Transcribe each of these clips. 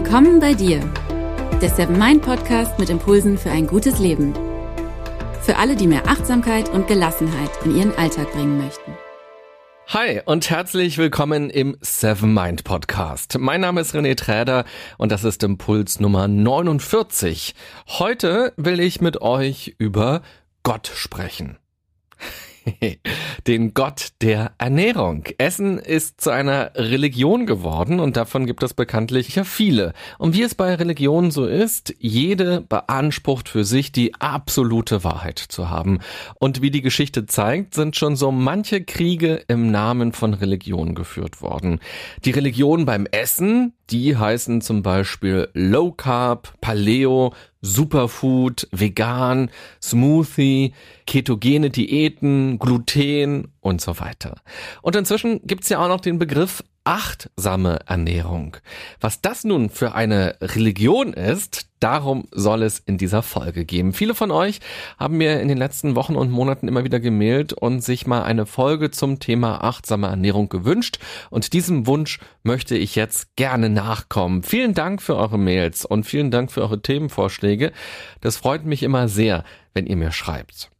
Willkommen bei dir, der Seven Mind Podcast mit Impulsen für ein gutes Leben. Für alle, die mehr Achtsamkeit und Gelassenheit in ihren Alltag bringen möchten. Hi und herzlich willkommen im Seven Mind Podcast. Mein Name ist René Träder und das ist Impuls Nummer 49. Heute will ich mit euch über Gott sprechen. den Gott der Ernährung. Essen ist zu einer Religion geworden und davon gibt es bekanntlich ja viele. Und wie es bei Religionen so ist, jede beansprucht für sich die absolute Wahrheit zu haben. Und wie die Geschichte zeigt, sind schon so manche Kriege im Namen von Religion geführt worden. Die Religion beim Essen, die heißen zum Beispiel Low Carb, Paleo, Superfood, Vegan, Smoothie, ketogene Diäten, Gluten und so weiter. Und inzwischen gibt's ja auch noch den Begriff achtsame Ernährung. Was das nun für eine Religion ist, darum soll es in dieser Folge gehen. Viele von euch haben mir in den letzten Wochen und Monaten immer wieder gemailt und sich mal eine Folge zum Thema achtsame Ernährung gewünscht. Und diesem Wunsch möchte ich jetzt gerne nachkommen. Vielen Dank für eure Mails und vielen Dank für eure Themenvorschläge. Das freut mich immer sehr, wenn ihr mir schreibt.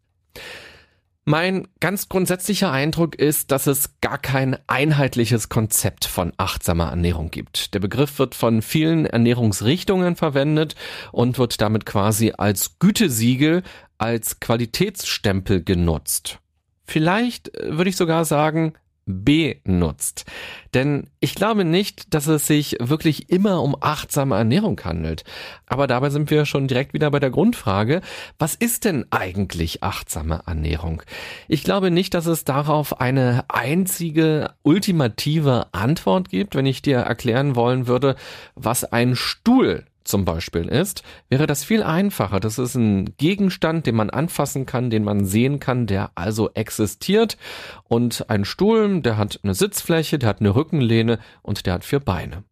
Mein ganz grundsätzlicher Eindruck ist, dass es gar kein einheitliches Konzept von achtsamer Ernährung gibt. Der Begriff wird von vielen Ernährungsrichtungen verwendet und wird damit quasi als Gütesiegel, als Qualitätsstempel genutzt. Vielleicht äh, würde ich sogar sagen, benutzt. Denn ich glaube nicht, dass es sich wirklich immer um achtsame Ernährung handelt. Aber dabei sind wir schon direkt wieder bei der Grundfrage, was ist denn eigentlich achtsame Ernährung? Ich glaube nicht, dass es darauf eine einzige ultimative Antwort gibt, wenn ich dir erklären wollen würde, was ein Stuhl zum Beispiel ist, wäre das viel einfacher. Das ist ein Gegenstand, den man anfassen kann, den man sehen kann, der also existiert. Und ein Stuhl, der hat eine Sitzfläche, der hat eine Rückenlehne und der hat vier Beine.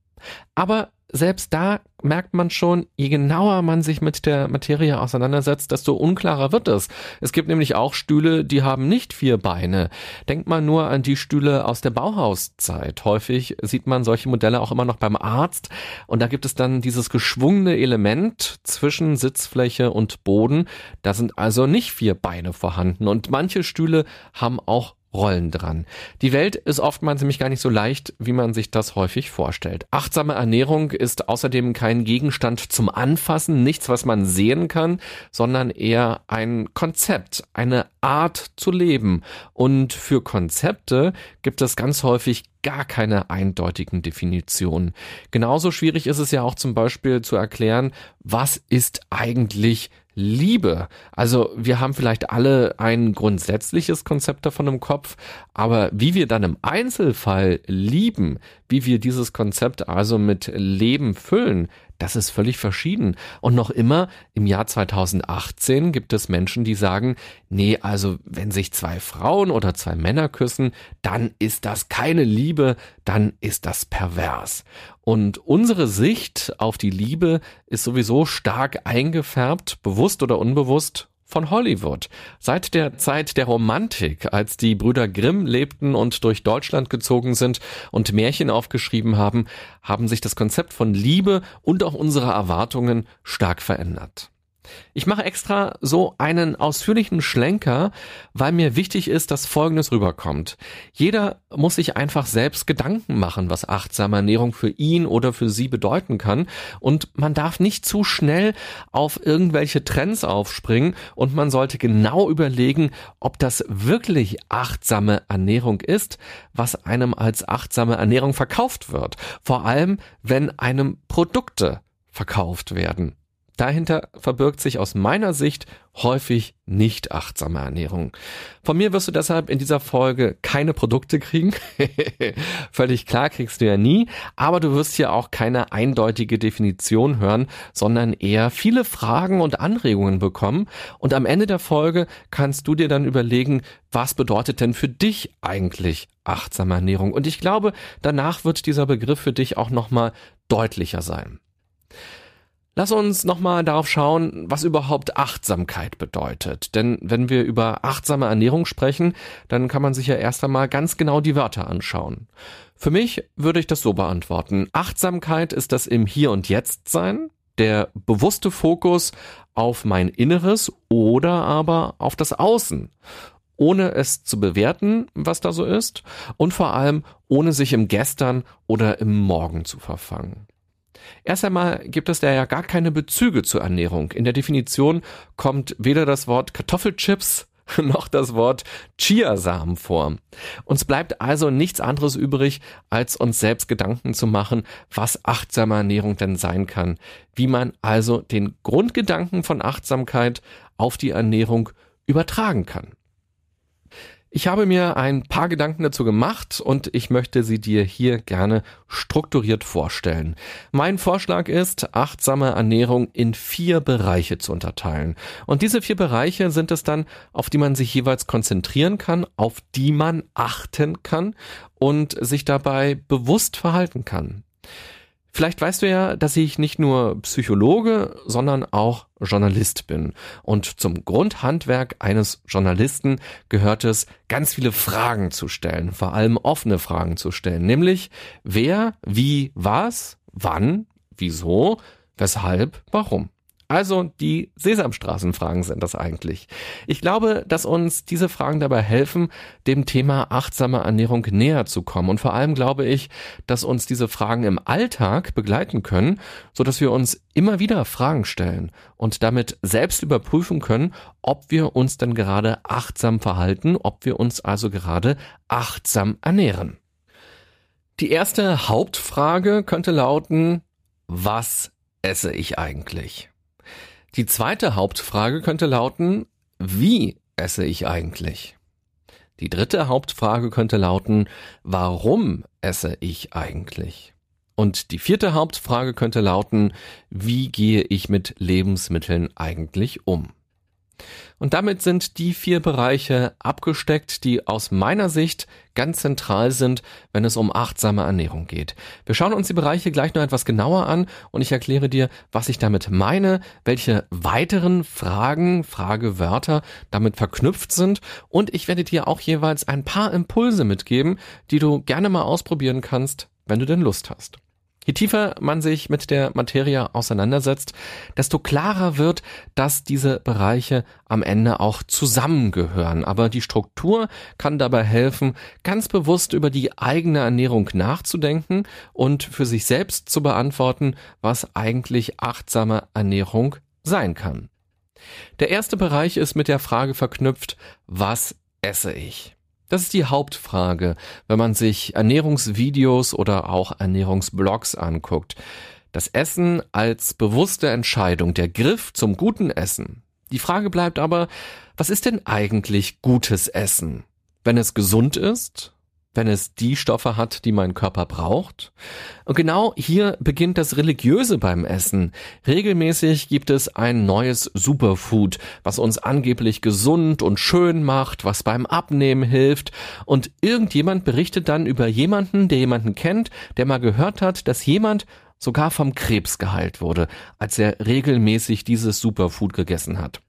Aber selbst da merkt man schon, je genauer man sich mit der Materie auseinandersetzt, desto unklarer wird es. Es gibt nämlich auch Stühle, die haben nicht vier Beine. Denkt man nur an die Stühle aus der Bauhauszeit. Häufig sieht man solche Modelle auch immer noch beim Arzt und da gibt es dann dieses geschwungene Element zwischen Sitzfläche und Boden. Da sind also nicht vier Beine vorhanden und manche Stühle haben auch Rollen dran. Die Welt ist oftmals nämlich gar nicht so leicht, wie man sich das häufig vorstellt. Achtsame Ernährung ist außerdem kein Gegenstand zum Anfassen, nichts, was man sehen kann, sondern eher ein Konzept, eine Art zu leben. Und für Konzepte gibt es ganz häufig gar keine eindeutigen Definitionen. Genauso schwierig ist es ja auch zum Beispiel zu erklären, was ist eigentlich Liebe. Also wir haben vielleicht alle ein grundsätzliches Konzept davon im Kopf, aber wie wir dann im Einzelfall lieben, wie wir dieses Konzept also mit Leben füllen, das ist völlig verschieden. Und noch immer im Jahr 2018 gibt es Menschen, die sagen, nee, also wenn sich zwei Frauen oder zwei Männer küssen, dann ist das keine Liebe, dann ist das pervers. Und unsere Sicht auf die Liebe ist sowieso stark eingefärbt, bewusst oder unbewusst, von Hollywood. Seit der Zeit der Romantik, als die Brüder Grimm lebten und durch Deutschland gezogen sind und Märchen aufgeschrieben haben, haben sich das Konzept von Liebe und auch unsere Erwartungen stark verändert. Ich mache extra so einen ausführlichen Schlenker, weil mir wichtig ist, dass Folgendes rüberkommt. Jeder muss sich einfach selbst Gedanken machen, was achtsame Ernährung für ihn oder für sie bedeuten kann. Und man darf nicht zu schnell auf irgendwelche Trends aufspringen und man sollte genau überlegen, ob das wirklich achtsame Ernährung ist, was einem als achtsame Ernährung verkauft wird. Vor allem, wenn einem Produkte verkauft werden. Dahinter verbirgt sich aus meiner Sicht häufig nicht achtsame Ernährung. Von mir wirst du deshalb in dieser Folge keine Produkte kriegen. Völlig klar kriegst du ja nie, aber du wirst hier auch keine eindeutige Definition hören, sondern eher viele Fragen und Anregungen bekommen. Und am Ende der Folge kannst du dir dann überlegen, was bedeutet denn für dich eigentlich achtsame Ernährung? Und ich glaube, danach wird dieser Begriff für dich auch nochmal deutlicher sein. Lass uns nochmal darauf schauen, was überhaupt Achtsamkeit bedeutet. Denn wenn wir über achtsame Ernährung sprechen, dann kann man sich ja erst einmal ganz genau die Wörter anschauen. Für mich würde ich das so beantworten. Achtsamkeit ist das im Hier und Jetzt sein, der bewusste Fokus auf mein Inneres oder aber auf das Außen ohne es zu bewerten, was da so ist, und vor allem ohne sich im Gestern oder im Morgen zu verfangen. Erst einmal gibt es da ja gar keine Bezüge zur Ernährung. In der Definition kommt weder das Wort Kartoffelchips noch das Wort Chiasamen vor. Uns bleibt also nichts anderes übrig, als uns selbst Gedanken zu machen, was achtsame Ernährung denn sein kann, wie man also den Grundgedanken von Achtsamkeit auf die Ernährung übertragen kann. Ich habe mir ein paar Gedanken dazu gemacht und ich möchte sie dir hier gerne strukturiert vorstellen. Mein Vorschlag ist, achtsame Ernährung in vier Bereiche zu unterteilen. Und diese vier Bereiche sind es dann, auf die man sich jeweils konzentrieren kann, auf die man achten kann und sich dabei bewusst verhalten kann. Vielleicht weißt du ja, dass ich nicht nur Psychologe, sondern auch Journalist bin. Und zum Grundhandwerk eines Journalisten gehört es, ganz viele Fragen zu stellen, vor allem offene Fragen zu stellen, nämlich wer, wie, was, wann, wieso, weshalb, warum. Also die Sesamstraßenfragen sind das eigentlich. Ich glaube, dass uns diese Fragen dabei helfen, dem Thema achtsame Ernährung näher zu kommen. Und vor allem glaube ich, dass uns diese Fragen im Alltag begleiten können, so dass wir uns immer wieder Fragen stellen und damit selbst überprüfen können, ob wir uns denn gerade achtsam verhalten, ob wir uns also gerade achtsam ernähren. Die erste Hauptfrage könnte lauten, was esse ich eigentlich? Die zweite Hauptfrage könnte lauten, wie esse ich eigentlich? Die dritte Hauptfrage könnte lauten, warum esse ich eigentlich? Und die vierte Hauptfrage könnte lauten, wie gehe ich mit Lebensmitteln eigentlich um? Und damit sind die vier Bereiche abgesteckt, die aus meiner Sicht ganz zentral sind, wenn es um achtsame Ernährung geht. Wir schauen uns die Bereiche gleich noch etwas genauer an und ich erkläre dir, was ich damit meine, welche weiteren Fragen, Fragewörter damit verknüpft sind und ich werde dir auch jeweils ein paar Impulse mitgeben, die du gerne mal ausprobieren kannst, wenn du denn Lust hast. Je tiefer man sich mit der Materie auseinandersetzt, desto klarer wird, dass diese Bereiche am Ende auch zusammengehören. Aber die Struktur kann dabei helfen, ganz bewusst über die eigene Ernährung nachzudenken und für sich selbst zu beantworten, was eigentlich achtsame Ernährung sein kann. Der erste Bereich ist mit der Frage verknüpft, was esse ich? Das ist die Hauptfrage, wenn man sich Ernährungsvideos oder auch Ernährungsblogs anguckt. Das Essen als bewusste Entscheidung, der Griff zum guten Essen. Die Frage bleibt aber, was ist denn eigentlich gutes Essen? Wenn es gesund ist, wenn es die Stoffe hat, die mein Körper braucht. Und genau hier beginnt das Religiöse beim Essen. Regelmäßig gibt es ein neues Superfood, was uns angeblich gesund und schön macht, was beim Abnehmen hilft. Und irgendjemand berichtet dann über jemanden, der jemanden kennt, der mal gehört hat, dass jemand sogar vom Krebs geheilt wurde, als er regelmäßig dieses Superfood gegessen hat.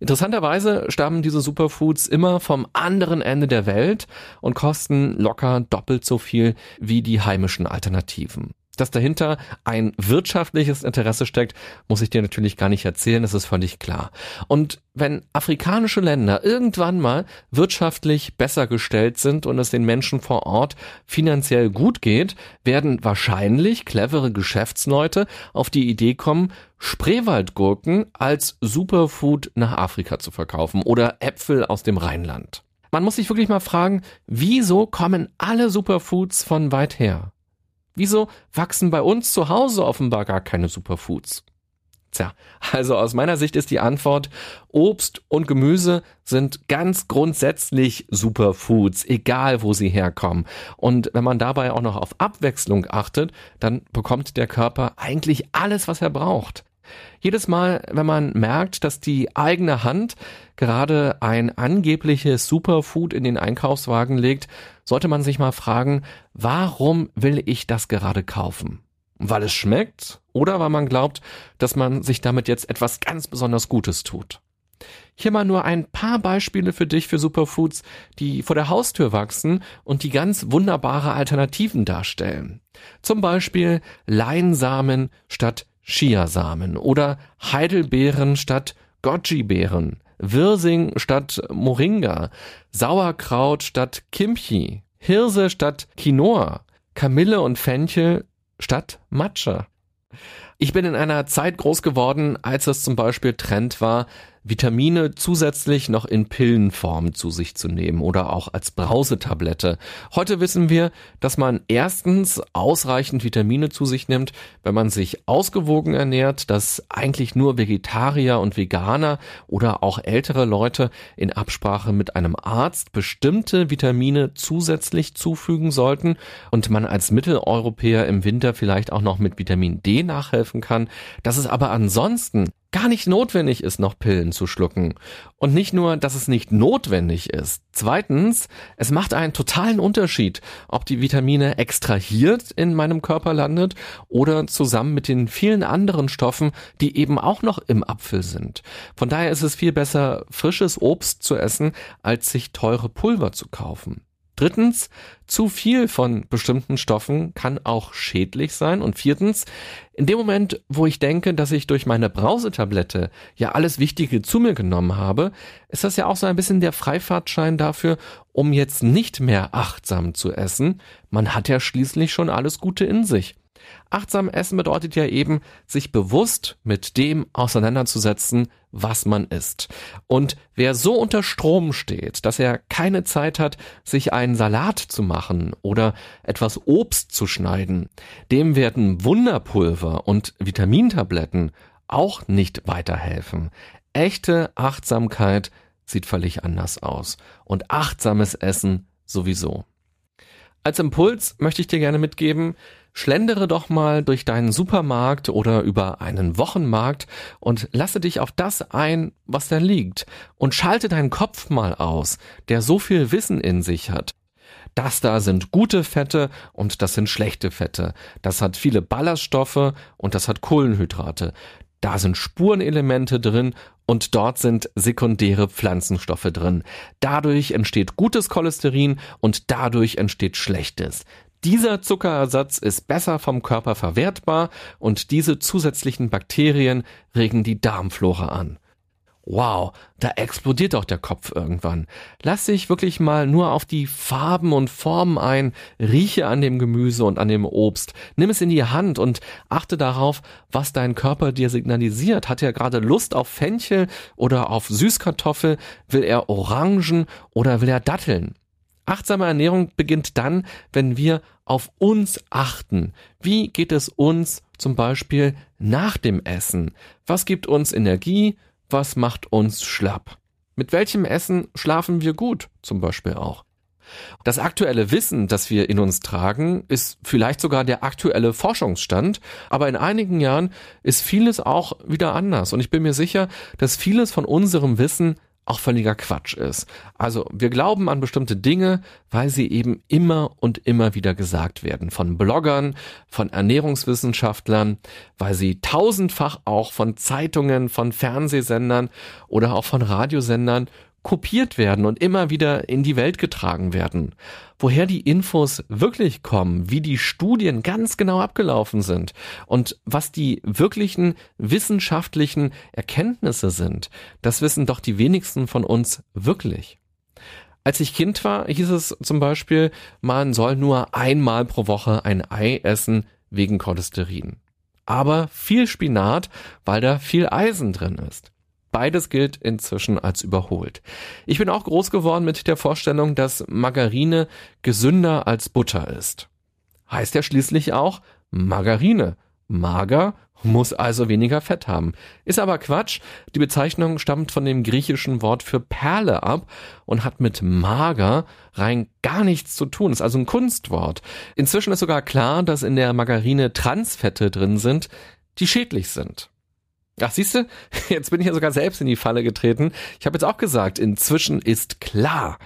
Interessanterweise stammen diese Superfoods immer vom anderen Ende der Welt und kosten locker doppelt so viel wie die heimischen Alternativen. Dass dahinter ein wirtschaftliches Interesse steckt, muss ich dir natürlich gar nicht erzählen, das ist völlig klar. Und wenn afrikanische Länder irgendwann mal wirtschaftlich besser gestellt sind und es den Menschen vor Ort finanziell gut geht, werden wahrscheinlich clevere Geschäftsleute auf die Idee kommen, Spreewaldgurken als Superfood nach Afrika zu verkaufen oder Äpfel aus dem Rheinland. Man muss sich wirklich mal fragen, wieso kommen alle Superfoods von weit her? Wieso wachsen bei uns zu Hause offenbar gar keine Superfoods? Tja, also aus meiner Sicht ist die Antwort, Obst und Gemüse sind ganz grundsätzlich Superfoods, egal wo sie herkommen. Und wenn man dabei auch noch auf Abwechslung achtet, dann bekommt der Körper eigentlich alles, was er braucht. Jedes Mal, wenn man merkt, dass die eigene Hand gerade ein angebliches Superfood in den Einkaufswagen legt, sollte man sich mal fragen, warum will ich das gerade kaufen? Weil es schmeckt oder weil man glaubt, dass man sich damit jetzt etwas ganz besonders Gutes tut. Hier mal nur ein paar Beispiele für dich für Superfoods, die vor der Haustür wachsen und die ganz wunderbare Alternativen darstellen. Zum Beispiel Leinsamen statt Chiasamen oder Heidelbeeren statt Goji-Beeren, Wirsing statt Moringa, Sauerkraut statt Kimchi, Hirse statt Quinoa, Kamille und Fenchel statt Matcha. Ich bin in einer Zeit groß geworden, als es zum Beispiel Trend war, Vitamine zusätzlich noch in Pillenform zu sich zu nehmen oder auch als Brausetablette. Heute wissen wir, dass man erstens ausreichend Vitamine zu sich nimmt, wenn man sich ausgewogen ernährt, dass eigentlich nur Vegetarier und Veganer oder auch ältere Leute in Absprache mit einem Arzt bestimmte Vitamine zusätzlich zufügen sollten und man als Mitteleuropäer im Winter vielleicht auch noch mit Vitamin D nachhelfen kann, dass es aber ansonsten gar nicht notwendig ist, noch Pillen zu schlucken. Und nicht nur, dass es nicht notwendig ist. Zweitens, es macht einen totalen Unterschied, ob die Vitamine extrahiert in meinem Körper landet oder zusammen mit den vielen anderen Stoffen, die eben auch noch im Apfel sind. Von daher ist es viel besser, frisches Obst zu essen, als sich teure Pulver zu kaufen. Drittens, zu viel von bestimmten Stoffen kann auch schädlich sein. Und viertens, in dem Moment, wo ich denke, dass ich durch meine Brausetablette ja alles Wichtige zu mir genommen habe, ist das ja auch so ein bisschen der Freifahrtschein dafür, um jetzt nicht mehr achtsam zu essen. Man hat ja schließlich schon alles Gute in sich. Achtsam essen bedeutet ja eben, sich bewusst mit dem auseinanderzusetzen, was man isst. Und wer so unter Strom steht, dass er keine Zeit hat, sich einen Salat zu machen oder etwas Obst zu schneiden, dem werden Wunderpulver und Vitamintabletten auch nicht weiterhelfen. Echte Achtsamkeit sieht völlig anders aus. Und achtsames Essen sowieso. Als Impuls möchte ich dir gerne mitgeben, Schlendere doch mal durch deinen Supermarkt oder über einen Wochenmarkt und lasse dich auf das ein, was da liegt und schalte deinen Kopf mal aus, der so viel Wissen in sich hat. Das da sind gute Fette und das sind schlechte Fette. Das hat viele Ballaststoffe und das hat Kohlenhydrate. Da sind Spurenelemente drin und dort sind sekundäre Pflanzenstoffe drin. Dadurch entsteht gutes Cholesterin und dadurch entsteht schlechtes. Dieser Zuckerersatz ist besser vom Körper verwertbar und diese zusätzlichen Bakterien regen die Darmflora an. Wow, da explodiert doch der Kopf irgendwann. Lass dich wirklich mal nur auf die Farben und Formen ein, rieche an dem Gemüse und an dem Obst, nimm es in die Hand und achte darauf, was dein Körper dir signalisiert. Hat er gerade Lust auf Fenchel oder auf Süßkartoffel? Will er Orangen oder will er Datteln? Achtsame Ernährung beginnt dann, wenn wir auf uns achten. Wie geht es uns zum Beispiel nach dem Essen? Was gibt uns Energie? Was macht uns schlapp? Mit welchem Essen schlafen wir gut zum Beispiel auch? Das aktuelle Wissen, das wir in uns tragen, ist vielleicht sogar der aktuelle Forschungsstand, aber in einigen Jahren ist vieles auch wieder anders und ich bin mir sicher, dass vieles von unserem Wissen auch völliger Quatsch ist. Also wir glauben an bestimmte Dinge, weil sie eben immer und immer wieder gesagt werden. Von Bloggern, von Ernährungswissenschaftlern, weil sie tausendfach auch von Zeitungen, von Fernsehsendern oder auch von Radiosendern kopiert werden und immer wieder in die Welt getragen werden. Woher die Infos wirklich kommen, wie die Studien ganz genau abgelaufen sind und was die wirklichen wissenschaftlichen Erkenntnisse sind, das wissen doch die wenigsten von uns wirklich. Als ich Kind war, hieß es zum Beispiel, man soll nur einmal pro Woche ein Ei essen wegen Cholesterin. Aber viel Spinat, weil da viel Eisen drin ist. Beides gilt inzwischen als überholt. Ich bin auch groß geworden mit der Vorstellung, dass Margarine gesünder als Butter ist. Heißt ja schließlich auch Margarine. Mager muss also weniger Fett haben. Ist aber Quatsch. Die Bezeichnung stammt von dem griechischen Wort für Perle ab und hat mit mager rein gar nichts zu tun. Ist also ein Kunstwort. Inzwischen ist sogar klar, dass in der Margarine Transfette drin sind, die schädlich sind. Ach, siehst du, jetzt bin ich ja sogar selbst in die Falle getreten. Ich habe jetzt auch gesagt, inzwischen ist klar.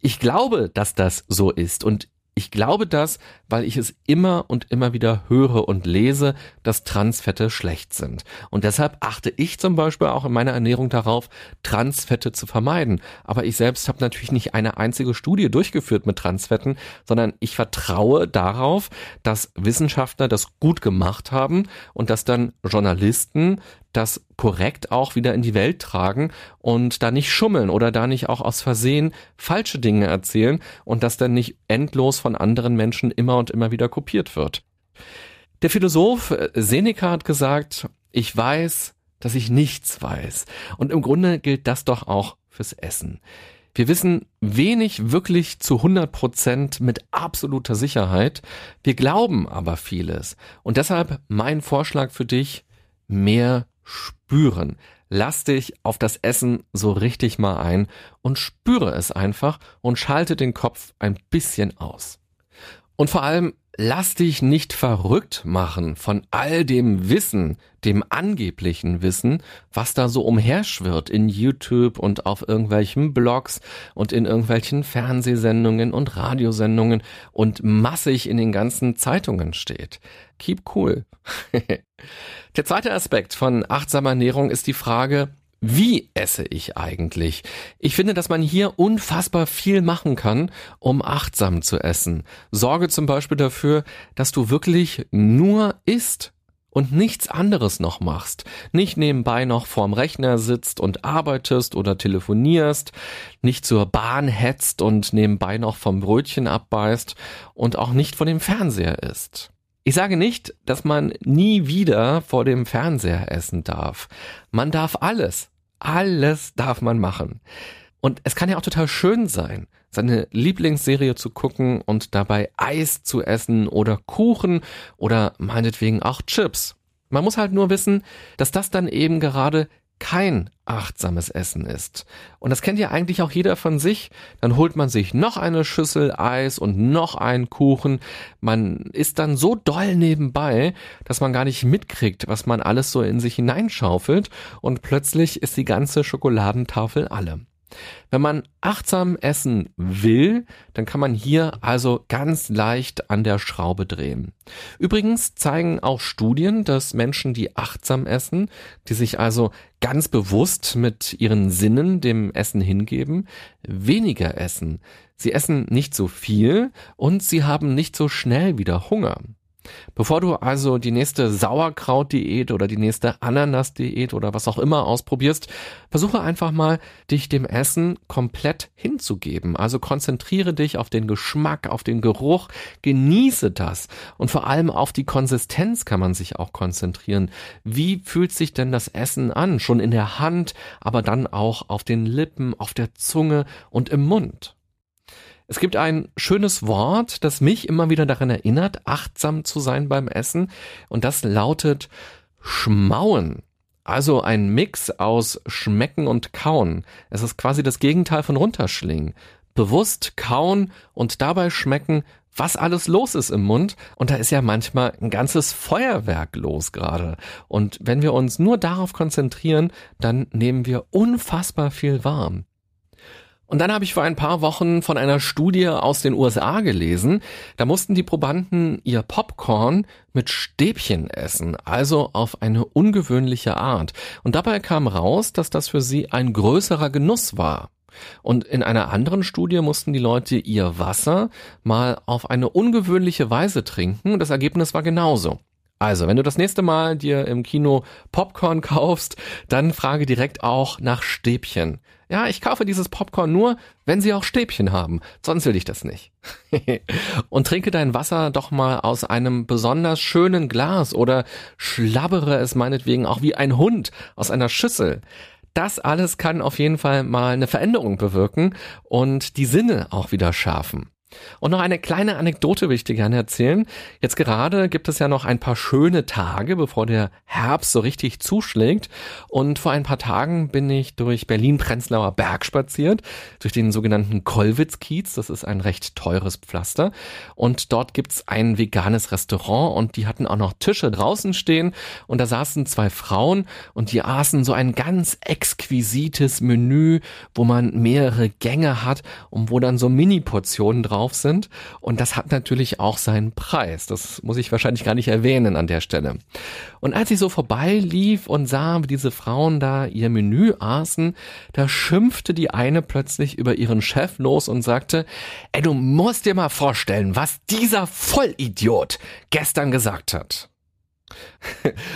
Ich glaube, dass das so ist und Ich glaube das, weil ich es immer und immer wieder höre und lese, dass Transfette schlecht sind. Und deshalb achte ich zum Beispiel auch in meiner Ernährung darauf, Transfette zu vermeiden. Aber ich selbst habe natürlich nicht eine einzige Studie durchgeführt mit Transfetten, sondern ich vertraue darauf, dass Wissenschaftler das gut gemacht haben und dass dann Journalisten das korrekt auch wieder in die Welt tragen und da nicht schummeln oder da nicht auch aus Versehen falsche Dinge erzählen und das dann nicht endlos von anderen Menschen immer und immer wieder kopiert wird. Der Philosoph äh, Seneca hat gesagt, ich weiß, dass ich nichts weiß. Und im Grunde gilt das doch auch fürs Essen. Wir wissen wenig wirklich zu 100 Prozent mit absoluter Sicherheit. Wir glauben aber vieles. Und deshalb mein Vorschlag für dich, mehr spüren. Lass dich auf das Essen so richtig mal ein und spüre es einfach und schalte den Kopf ein bisschen aus. Und vor allem lass dich nicht verrückt machen von all dem Wissen, dem angeblichen Wissen, was da so umherschwirrt in YouTube und auf irgendwelchen Blogs und in irgendwelchen Fernsehsendungen und Radiosendungen und massig in den ganzen Zeitungen steht. Keep cool. Der zweite Aspekt von achtsamer Ernährung ist die Frage, wie esse ich eigentlich? Ich finde, dass man hier unfassbar viel machen kann, um achtsam zu essen. Sorge zum Beispiel dafür, dass du wirklich nur isst und nichts anderes noch machst. Nicht nebenbei noch vorm Rechner sitzt und arbeitest oder telefonierst, nicht zur Bahn hetzt und nebenbei noch vom Brötchen abbeißt und auch nicht vor dem Fernseher isst. Ich sage nicht, dass man nie wieder vor dem Fernseher essen darf. Man darf alles. Alles darf man machen. Und es kann ja auch total schön sein, seine Lieblingsserie zu gucken und dabei Eis zu essen oder Kuchen oder meinetwegen auch Chips. Man muss halt nur wissen, dass das dann eben gerade kein achtsames Essen ist. Und das kennt ja eigentlich auch jeder von sich. Dann holt man sich noch eine Schüssel Eis und noch einen Kuchen. Man ist dann so doll nebenbei, dass man gar nicht mitkriegt, was man alles so in sich hineinschaufelt. Und plötzlich ist die ganze Schokoladentafel alle. Wenn man achtsam essen will, dann kann man hier also ganz leicht an der Schraube drehen. Übrigens zeigen auch Studien, dass Menschen, die achtsam essen, die sich also ganz bewusst mit ihren Sinnen dem Essen hingeben, weniger essen. Sie essen nicht so viel und sie haben nicht so schnell wieder Hunger. Bevor du also die nächste Sauerkraut-Diät oder die nächste Ananas-Diät oder was auch immer ausprobierst, versuche einfach mal, dich dem Essen komplett hinzugeben. Also konzentriere dich auf den Geschmack, auf den Geruch, genieße das und vor allem auf die Konsistenz kann man sich auch konzentrieren. Wie fühlt sich denn das Essen an? Schon in der Hand, aber dann auch auf den Lippen, auf der Zunge und im Mund. Es gibt ein schönes Wort, das mich immer wieder daran erinnert, achtsam zu sein beim Essen, und das lautet schmauen. Also ein Mix aus schmecken und kauen. Es ist quasi das Gegenteil von runterschlingen. Bewusst kauen und dabei schmecken, was alles los ist im Mund. Und da ist ja manchmal ein ganzes Feuerwerk los gerade. Und wenn wir uns nur darauf konzentrieren, dann nehmen wir unfassbar viel warm. Und dann habe ich vor ein paar Wochen von einer Studie aus den USA gelesen. Da mussten die Probanden ihr Popcorn mit Stäbchen essen, also auf eine ungewöhnliche Art. Und dabei kam raus, dass das für sie ein größerer Genuss war. Und in einer anderen Studie mussten die Leute ihr Wasser mal auf eine ungewöhnliche Weise trinken und das Ergebnis war genauso. Also, wenn du das nächste Mal dir im Kino Popcorn kaufst, dann frage direkt auch nach Stäbchen. Ja, ich kaufe dieses Popcorn nur, wenn sie auch Stäbchen haben. Sonst will ich das nicht. und trinke dein Wasser doch mal aus einem besonders schönen Glas oder schlabbere es meinetwegen auch wie ein Hund aus einer Schüssel. Das alles kann auf jeden Fall mal eine Veränderung bewirken und die Sinne auch wieder schärfen. Und noch eine kleine Anekdote will ich dir gerne erzählen. Jetzt gerade gibt es ja noch ein paar schöne Tage, bevor der Herbst so richtig zuschlägt. Und vor ein paar Tagen bin ich durch Berlin-Prenzlauer Berg spaziert, durch den sogenannten Kollwitz-Kiez. Das ist ein recht teures Pflaster. Und dort gibt's ein veganes Restaurant und die hatten auch noch Tische draußen stehen. Und da saßen zwei Frauen und die aßen so ein ganz exquisites Menü, wo man mehrere Gänge hat und wo dann so Mini-Portionen drauf drauf sind. Und das hat natürlich auch seinen Preis. Das muss ich wahrscheinlich gar nicht erwähnen an der Stelle. Und als ich so vorbeilief und sah, wie diese Frauen da ihr Menü aßen, da schimpfte die eine plötzlich über ihren Chef los und sagte, ey, du musst dir mal vorstellen, was dieser Vollidiot gestern gesagt hat.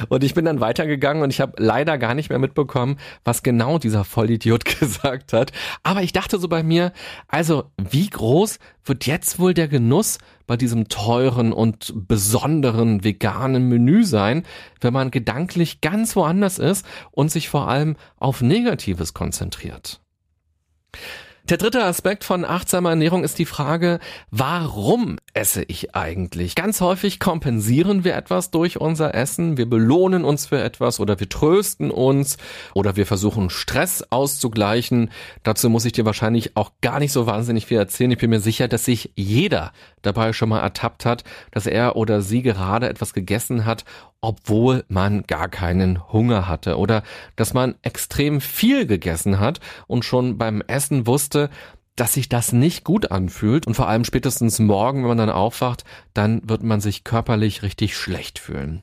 Und ich bin dann weitergegangen und ich habe leider gar nicht mehr mitbekommen, was genau dieser Vollidiot gesagt hat. Aber ich dachte so bei mir, also wie groß wird jetzt wohl der Genuss bei diesem teuren und besonderen veganen Menü sein, wenn man gedanklich ganz woanders ist und sich vor allem auf Negatives konzentriert. Der dritte Aspekt von achtsamer Ernährung ist die Frage, warum esse ich eigentlich? Ganz häufig kompensieren wir etwas durch unser Essen, wir belohnen uns für etwas oder wir trösten uns oder wir versuchen Stress auszugleichen. Dazu muss ich dir wahrscheinlich auch gar nicht so wahnsinnig viel erzählen. Ich bin mir sicher, dass sich jeder dabei schon mal ertappt hat, dass er oder sie gerade etwas gegessen hat obwohl man gar keinen Hunger hatte oder dass man extrem viel gegessen hat und schon beim Essen wusste, dass sich das nicht gut anfühlt und vor allem spätestens morgen, wenn man dann aufwacht, dann wird man sich körperlich richtig schlecht fühlen.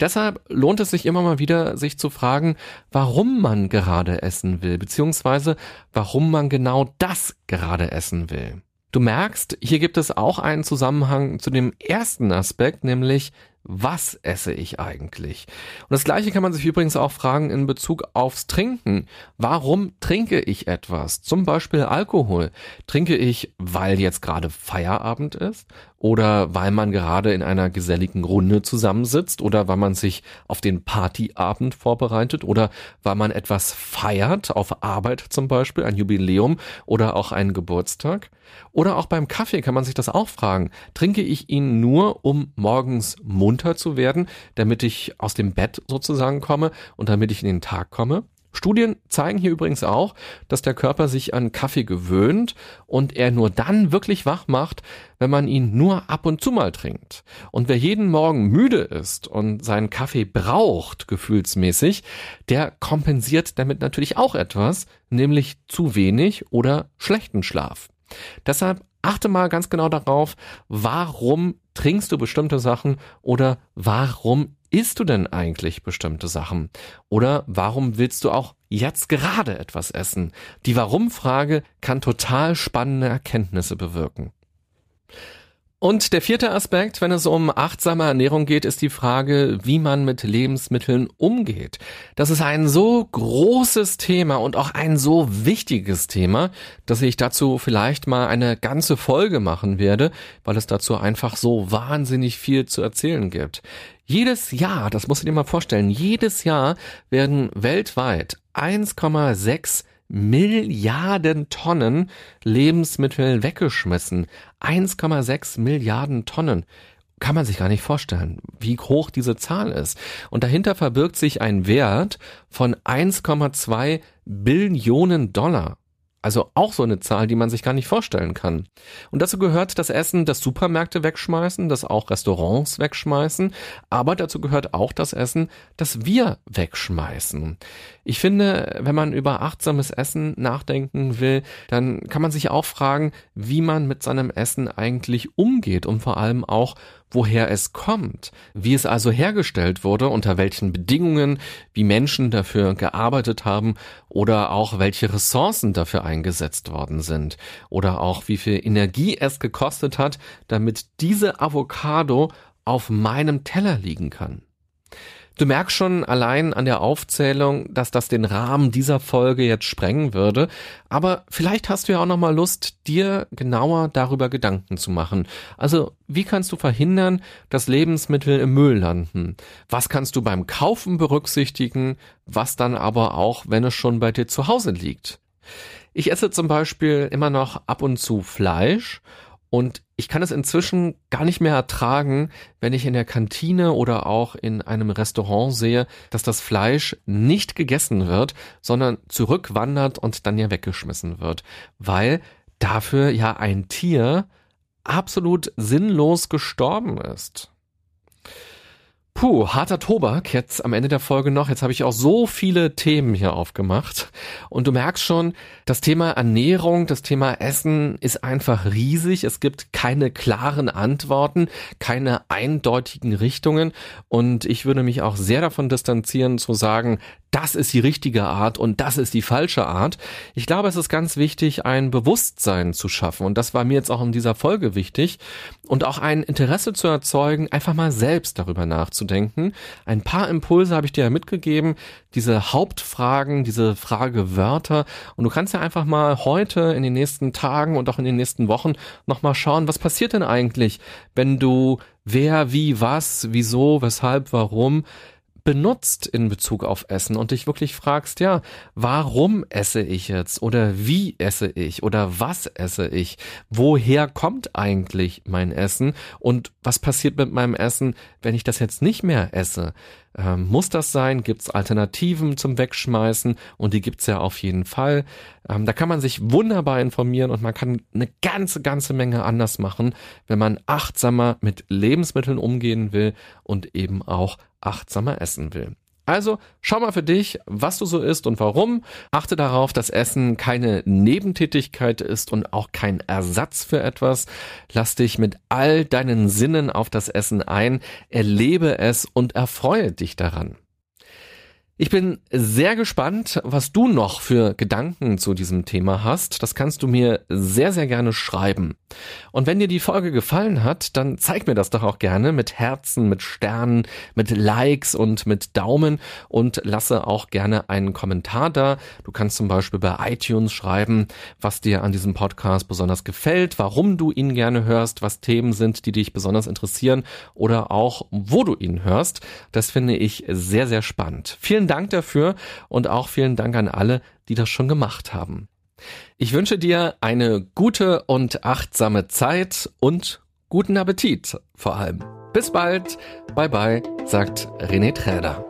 Deshalb lohnt es sich immer mal wieder, sich zu fragen, warum man gerade essen will, beziehungsweise warum man genau das gerade essen will. Du merkst, hier gibt es auch einen Zusammenhang zu dem ersten Aspekt, nämlich was esse ich eigentlich? Und das gleiche kann man sich übrigens auch fragen in Bezug aufs Trinken. Warum trinke ich etwas? Zum Beispiel Alkohol. Trinke ich, weil jetzt gerade Feierabend ist? Oder weil man gerade in einer geselligen Runde zusammensitzt? Oder weil man sich auf den Partyabend vorbereitet? Oder weil man etwas feiert, auf Arbeit zum Beispiel, ein Jubiläum oder auch einen Geburtstag? Oder auch beim Kaffee kann man sich das auch fragen. Trinke ich ihn nur, um morgens munter zu werden, damit ich aus dem Bett sozusagen komme und damit ich in den Tag komme? Studien zeigen hier übrigens auch, dass der Körper sich an Kaffee gewöhnt und er nur dann wirklich wach macht, wenn man ihn nur ab und zu mal trinkt. Und wer jeden Morgen müde ist und seinen Kaffee braucht, gefühlsmäßig, der kompensiert damit natürlich auch etwas, nämlich zu wenig oder schlechten Schlaf. Deshalb achte mal ganz genau darauf, warum trinkst du bestimmte Sachen oder warum isst du denn eigentlich bestimmte Sachen? Oder warum willst du auch jetzt gerade etwas essen? Die Warum-Frage kann total spannende Erkenntnisse bewirken. Und der vierte Aspekt, wenn es um achtsame Ernährung geht, ist die Frage, wie man mit Lebensmitteln umgeht. Das ist ein so großes Thema und auch ein so wichtiges Thema, dass ich dazu vielleicht mal eine ganze Folge machen werde, weil es dazu einfach so wahnsinnig viel zu erzählen gibt. Jedes Jahr, das musst du dir mal vorstellen, jedes Jahr werden weltweit 1,6 Milliarden Tonnen Lebensmittel weggeschmissen. 1,6 Milliarden Tonnen. Kann man sich gar nicht vorstellen, wie hoch diese Zahl ist. Und dahinter verbirgt sich ein Wert von 1,2 Billionen Dollar. Also auch so eine Zahl, die man sich gar nicht vorstellen kann. Und dazu gehört das Essen, das Supermärkte wegschmeißen, das auch Restaurants wegschmeißen, aber dazu gehört auch das Essen, das wir wegschmeißen. Ich finde, wenn man über achtsames Essen nachdenken will, dann kann man sich auch fragen, wie man mit seinem Essen eigentlich umgeht und vor allem auch, woher es kommt, wie es also hergestellt wurde, unter welchen Bedingungen, wie Menschen dafür gearbeitet haben oder auch welche Ressourcen dafür eingesetzt worden sind oder auch wie viel Energie es gekostet hat, damit diese Avocado auf meinem Teller liegen kann. Du merkst schon allein an der Aufzählung, dass das den Rahmen dieser Folge jetzt sprengen würde. Aber vielleicht hast du ja auch noch mal Lust, dir genauer darüber Gedanken zu machen. Also, wie kannst du verhindern, dass Lebensmittel im Müll landen? Was kannst du beim Kaufen berücksichtigen? Was dann aber auch, wenn es schon bei dir zu Hause liegt? Ich esse zum Beispiel immer noch ab und zu Fleisch und ich kann es inzwischen gar nicht mehr ertragen, wenn ich in der Kantine oder auch in einem Restaurant sehe, dass das Fleisch nicht gegessen wird, sondern zurückwandert und dann ja weggeschmissen wird, weil dafür ja ein Tier absolut sinnlos gestorben ist. Puh, harter Tobak jetzt am Ende der Folge noch. Jetzt habe ich auch so viele Themen hier aufgemacht. Und du merkst schon, das Thema Ernährung, das Thema Essen ist einfach riesig. Es gibt keine klaren Antworten, keine eindeutigen Richtungen. Und ich würde mich auch sehr davon distanzieren zu sagen, das ist die richtige Art und das ist die falsche Art. Ich glaube, es ist ganz wichtig, ein Bewusstsein zu schaffen. Und das war mir jetzt auch in dieser Folge wichtig. Und auch ein Interesse zu erzeugen, einfach mal selbst darüber nachzudenken. Ein paar Impulse habe ich dir ja mitgegeben. Diese Hauptfragen, diese Fragewörter. Und du kannst ja einfach mal heute in den nächsten Tagen und auch in den nächsten Wochen nochmal schauen, was passiert denn eigentlich, wenn du wer, wie, was, wieso, weshalb, warum benutzt in Bezug auf Essen und dich wirklich fragst, ja, warum esse ich jetzt oder wie esse ich oder was esse ich? Woher kommt eigentlich mein Essen und was passiert mit meinem Essen, wenn ich das jetzt nicht mehr esse? Ähm, muss das sein? Gibt es Alternativen zum Wegschmeißen? Und die gibt's ja auf jeden Fall. Ähm, da kann man sich wunderbar informieren und man kann eine ganze, ganze Menge anders machen, wenn man achtsamer mit Lebensmitteln umgehen will und eben auch achtsamer essen will. Also schau mal für dich, was du so isst und warum. Achte darauf, dass Essen keine Nebentätigkeit ist und auch kein Ersatz für etwas. Lass dich mit all deinen Sinnen auf das Essen ein, erlebe es und erfreue dich daran. Ich bin sehr gespannt, was du noch für Gedanken zu diesem Thema hast. Das kannst du mir sehr, sehr gerne schreiben. Und wenn dir die Folge gefallen hat, dann zeig mir das doch auch gerne mit Herzen, mit Sternen, mit Likes und mit Daumen und lasse auch gerne einen Kommentar da. Du kannst zum Beispiel bei iTunes schreiben, was dir an diesem Podcast besonders gefällt, warum du ihn gerne hörst, was Themen sind, die dich besonders interessieren oder auch, wo du ihn hörst. Das finde ich sehr, sehr spannend. Vielen vielen Dank dafür und auch vielen Dank an alle, die das schon gemacht haben. Ich wünsche dir eine gute und achtsame Zeit und guten Appetit vor allem. Bis bald. Bye bye, sagt René Träder.